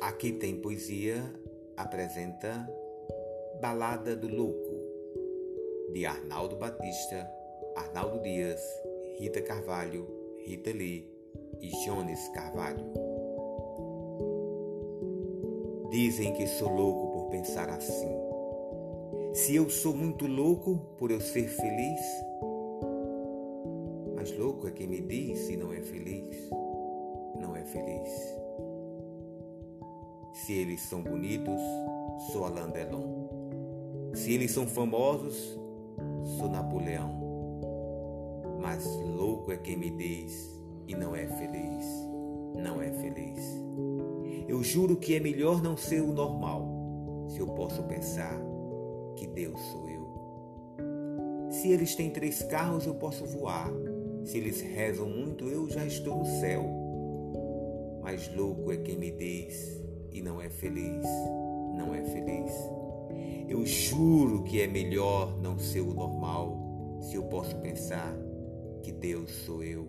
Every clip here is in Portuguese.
Aqui tem poesia apresenta Balada do Louco de Arnaldo Batista, Arnaldo Dias, Rita Carvalho, Rita Lee e Jones Carvalho. Dizem que sou louco por pensar assim. Se eu sou muito louco por eu ser feliz, mas louco é quem me diz se não é feliz, não é feliz. Se eles são bonitos, sou Alain Delon. Se eles são famosos, sou Napoleão. Mas louco é quem me diz e não é feliz, não é feliz. Eu juro que é melhor não ser o normal, se eu posso pensar que Deus sou eu. Se eles têm três carros, eu posso voar. Se eles rezam muito, eu já estou no céu. Mas louco é quem me diz e não é feliz, não é feliz. Eu juro que é melhor não ser o normal se eu posso pensar que Deus sou eu.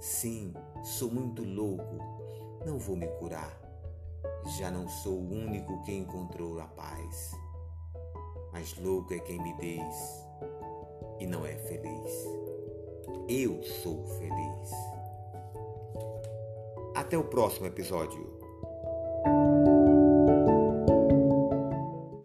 Sim, sou muito louco, não vou me curar. Já não sou o único que encontrou a paz. Mas louco é quem me diz e não é feliz. Eu sou feliz. Até o próximo episódio.